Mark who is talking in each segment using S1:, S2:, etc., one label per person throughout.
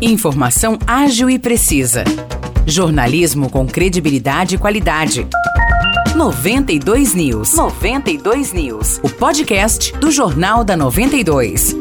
S1: Informação ágil e precisa. Jornalismo com credibilidade e qualidade. 92 News. 92 News. O podcast do Jornal da 92.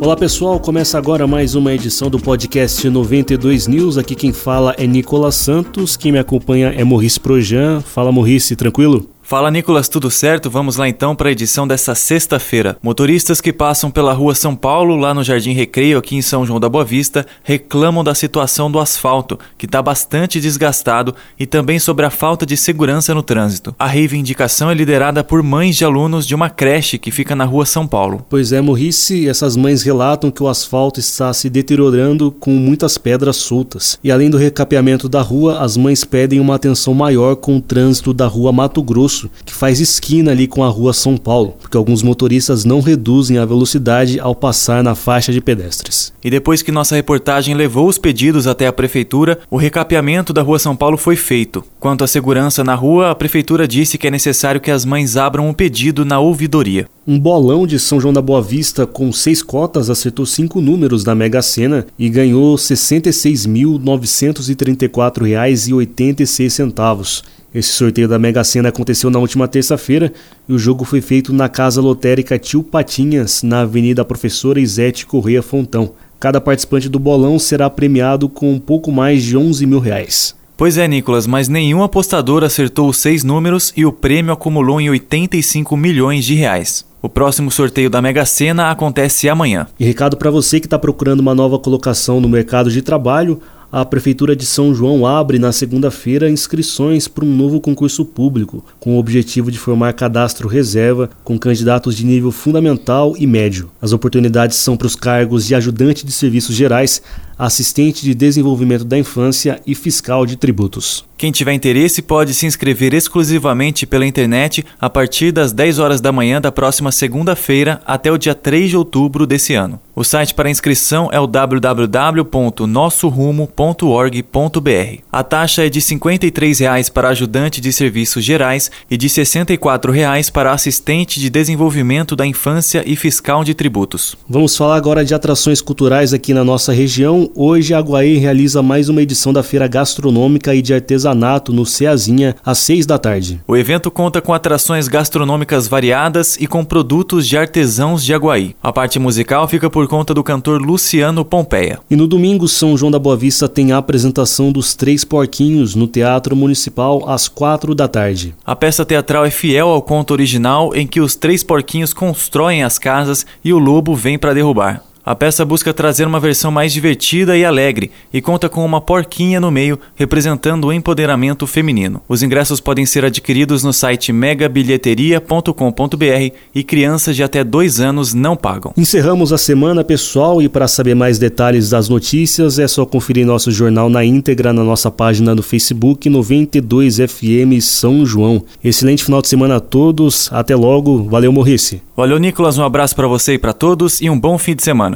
S2: Olá pessoal, começa agora mais uma edição do podcast 92 News. Aqui quem fala é Nicolas Santos, quem me acompanha é Maurice Projan. Fala Maurice, tranquilo?
S3: Fala Nicolas, tudo certo? Vamos lá então para a edição dessa sexta-feira. Motoristas que passam pela rua São Paulo, lá no Jardim Recreio, aqui em São João da Boa Vista, reclamam da situação do asfalto, que está bastante desgastado, e também sobre a falta de segurança no trânsito. A reivindicação é liderada por mães de alunos de uma creche que fica na rua São Paulo.
S2: Pois é, Morrice, essas mães relatam que o asfalto está se deteriorando com muitas pedras soltas. E além do recapeamento da rua, as mães pedem uma atenção maior com o trânsito da rua Mato Grosso que faz esquina ali com a rua São Paulo, porque alguns motoristas não reduzem a velocidade ao passar na faixa de pedestres.
S3: E depois que nossa reportagem levou os pedidos até a prefeitura, o recapeamento da rua São Paulo foi feito. Quanto à segurança na rua, a prefeitura disse que é necessário que as mães abram um pedido na ouvidoria.
S2: Um bolão de São João da Boa Vista com seis cotas acertou cinco números da Mega Sena e ganhou R$ 66.934,86. Esse sorteio da Mega Sena aconteceu na última terça-feira e o jogo foi feito na Casa Lotérica Tio Patinhas, na Avenida Professora Isete Correia Fontão. Cada participante do bolão será premiado com um pouco mais de 11 mil reais.
S3: Pois é, Nicolas, mas nenhum apostador acertou os seis números e o prêmio acumulou em 85 milhões de reais. O próximo sorteio da Mega Sena acontece amanhã.
S2: E recado para você que está procurando uma nova colocação no mercado de trabalho, a Prefeitura de São João abre na segunda-feira inscrições para um novo concurso público, com o objetivo de formar cadastro reserva com candidatos de nível fundamental e médio. As oportunidades são para os cargos de ajudante de serviços gerais, assistente de desenvolvimento da infância e fiscal de tributos.
S3: Quem tiver interesse pode se inscrever exclusivamente pela internet a partir das 10 horas da manhã da próxima segunda-feira até o dia 3 de outubro desse ano. O site para inscrição é o www.nossorumo.org.br. A taxa é de R$ 53,00 para ajudante de serviços gerais e de R$ 64,00 para assistente de desenvolvimento da infância e fiscal de tributos.
S2: Vamos falar agora de atrações culturais aqui na nossa região hoje a Guaí realiza mais uma edição da Feira Gastronômica e de Artesanato no Ceazinha, às seis da tarde.
S3: O evento conta com atrações gastronômicas variadas e com produtos de artesãos de Aguaí. A parte musical fica por conta do cantor Luciano Pompeia.
S2: E no domingo, São João da Boa Vista tem a apresentação dos Três Porquinhos no Teatro Municipal às quatro da tarde.
S3: A peça teatral é fiel ao conto original em que os três porquinhos constroem as casas e o lobo vem para derrubar. A peça busca trazer uma versão mais divertida e alegre e conta com uma porquinha no meio representando o empoderamento feminino. Os ingressos podem ser adquiridos no site megabilheteria.com.br e crianças de até dois anos não pagam.
S2: Encerramos a semana, pessoal, e para saber mais detalhes das notícias é só conferir nosso jornal na íntegra na nossa página do Facebook 92FM São João. Excelente final de semana a todos. Até logo. Valeu, Morrice.
S3: Valeu, Nicolas. Um abraço para você e para todos e um bom fim de semana.